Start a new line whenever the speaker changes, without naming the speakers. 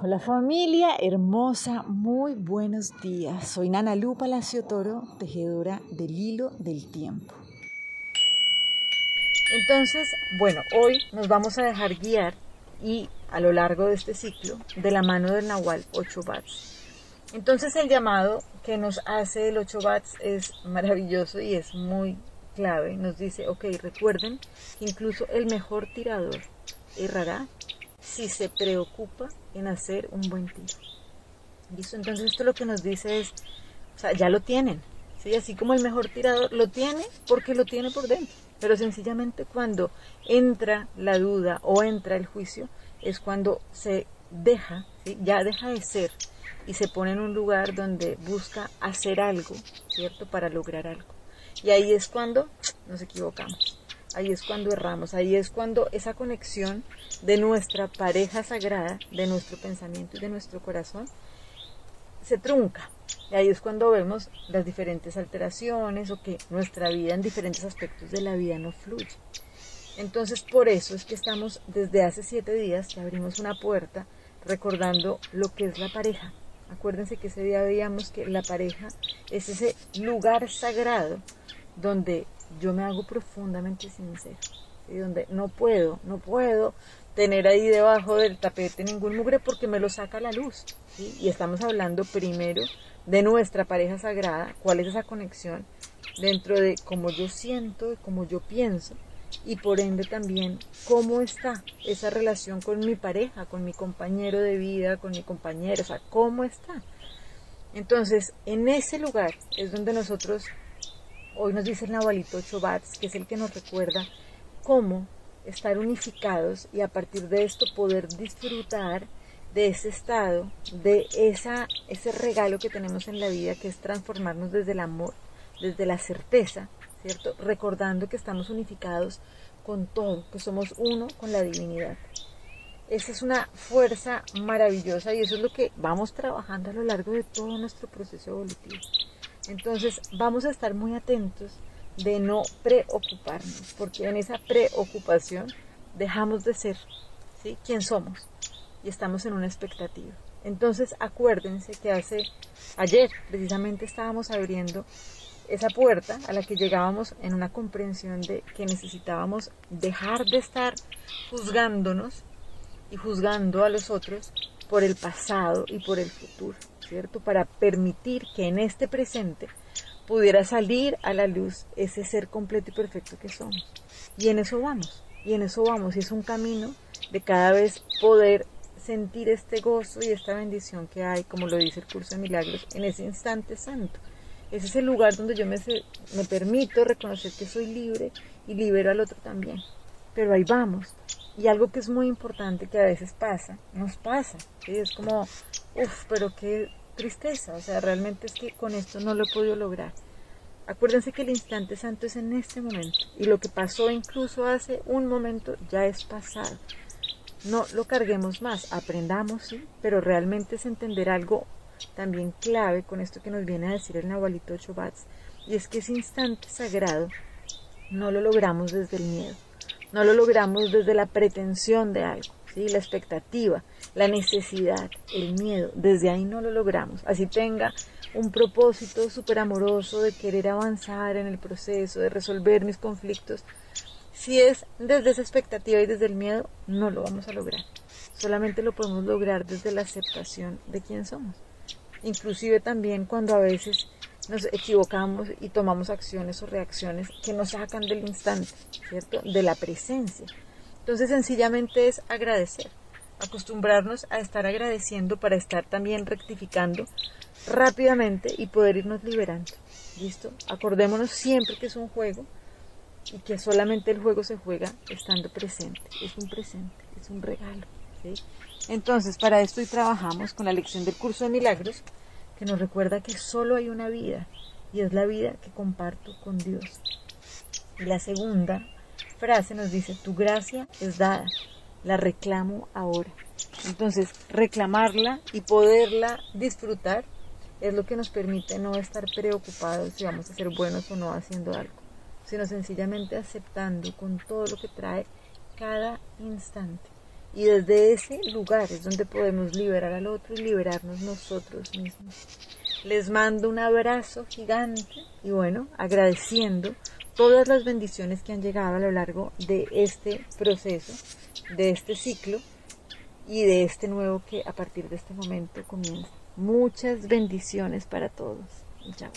Hola familia hermosa, muy buenos días. Soy Nana Lu Palacio Toro, tejedora del hilo del tiempo. Entonces, bueno, hoy nos vamos a dejar guiar y a lo largo de este ciclo de la mano del Nahual 8 Bats. Entonces el llamado que nos hace el 8 Bats es maravilloso y es muy clave. Nos dice, ok, recuerden que incluso el mejor tirador errará si se preocupa en hacer un buen tiro. ¿Listo? Entonces esto lo que nos dice es, o sea, ya lo tienen, ¿sí? Así como el mejor tirador lo tiene porque lo tiene por dentro. Pero sencillamente cuando entra la duda o entra el juicio es cuando se deja, ya deja de ser y se pone en un lugar donde busca hacer algo, ¿cierto? Para lograr algo. Y ahí es cuando nos equivocamos ahí es cuando erramos, ahí es cuando esa conexión de nuestra pareja sagrada, de nuestro pensamiento y de nuestro corazón, se trunca. Y ahí es cuando vemos las diferentes alteraciones o que nuestra vida en diferentes aspectos de la vida no fluye. Entonces por eso es que estamos desde hace siete días que abrimos una puerta recordando lo que es la pareja. Acuérdense que ese día veíamos que la pareja es ese lugar sagrado donde yo me hago profundamente sincero, y donde no puedo, no puedo tener ahí debajo del tapete ningún mugre porque me lo saca la luz. Y estamos hablando primero de nuestra pareja sagrada, cuál es esa conexión dentro de cómo yo siento, cómo yo pienso y por ende también cómo está esa relación con mi pareja, con mi compañero de vida, con mi compañero, o sea, cómo está. Entonces, en ese lugar es donde nosotros Hoy nos dice el Nahualito Chobats, que es el que nos recuerda cómo estar unificados y a partir de esto poder disfrutar de ese estado, de esa, ese regalo que tenemos en la vida, que es transformarnos desde el amor, desde la certeza, ¿cierto? Recordando que estamos unificados con todo, que somos uno con la divinidad. Esa es una fuerza maravillosa y eso es lo que vamos trabajando a lo largo de todo nuestro proceso evolutivo. Entonces vamos a estar muy atentos de no preocuparnos, porque en esa preocupación dejamos de ser ¿sí? quién somos y estamos en una expectativa. Entonces acuérdense que hace ayer precisamente estábamos abriendo esa puerta a la que llegábamos en una comprensión de que necesitábamos dejar de estar juzgándonos y juzgando a los otros por el pasado y por el futuro. ¿Cierto? Para permitir que en este presente pudiera salir a la luz ese ser completo y perfecto que somos. Y en eso vamos, y en eso vamos, y es un camino de cada vez poder sentir este gozo y esta bendición que hay, como lo dice el curso de milagros, en ese instante santo. Ese es el lugar donde yo me, me permito reconocer que soy libre y libero al otro también. Pero ahí vamos. Y algo que es muy importante que a veces pasa, nos pasa. Es como, uff, pero qué tristeza, o sea, realmente es que con esto no lo he podido lograr. Acuérdense que el instante santo es en este momento y lo que pasó incluso hace un momento ya es pasado. No lo carguemos más, aprendamos, sí, pero realmente es entender algo también clave con esto que nos viene a decir el Nahualito Chobats, y es que ese instante sagrado no lo logramos desde el miedo, no lo logramos desde la pretensión de algo, ¿sí? la expectativa, la necesidad, el miedo, desde ahí no lo logramos. Así tenga un propósito súper amoroso de querer avanzar en el proceso, de resolver mis conflictos. Si es desde esa expectativa y desde el miedo, no lo vamos a lograr. Solamente lo podemos lograr desde la aceptación de quién somos. Inclusive también cuando a veces nos equivocamos y tomamos acciones o reacciones que nos sacan del instante, ¿cierto? De la presencia. Entonces sencillamente es agradecer acostumbrarnos a estar agradeciendo para estar también rectificando rápidamente y poder irnos liberando. ¿Listo? Acordémonos siempre que es un juego y que solamente el juego se juega estando presente. Es un presente, es un regalo. Entonces, para esto hoy trabajamos con la lección del curso de milagros que nos recuerda que solo hay una vida y es la vida que comparto con Dios. Y la segunda frase nos dice, tu gracia es dada la reclamo ahora. Entonces, reclamarla y poderla disfrutar es lo que nos permite no estar preocupados si vamos a ser buenos o no haciendo algo, sino sencillamente aceptando con todo lo que trae cada instante Y desde ese lugar es donde podemos liberar al otro y liberarnos nosotros mismos. Les mando un abrazo gigante y bueno, agradeciendo todas las bendiciones que han llegado a lo largo de este proceso, de este ciclo y de este nuevo que a partir de este momento comienza. Muchas bendiciones para todos. Chao.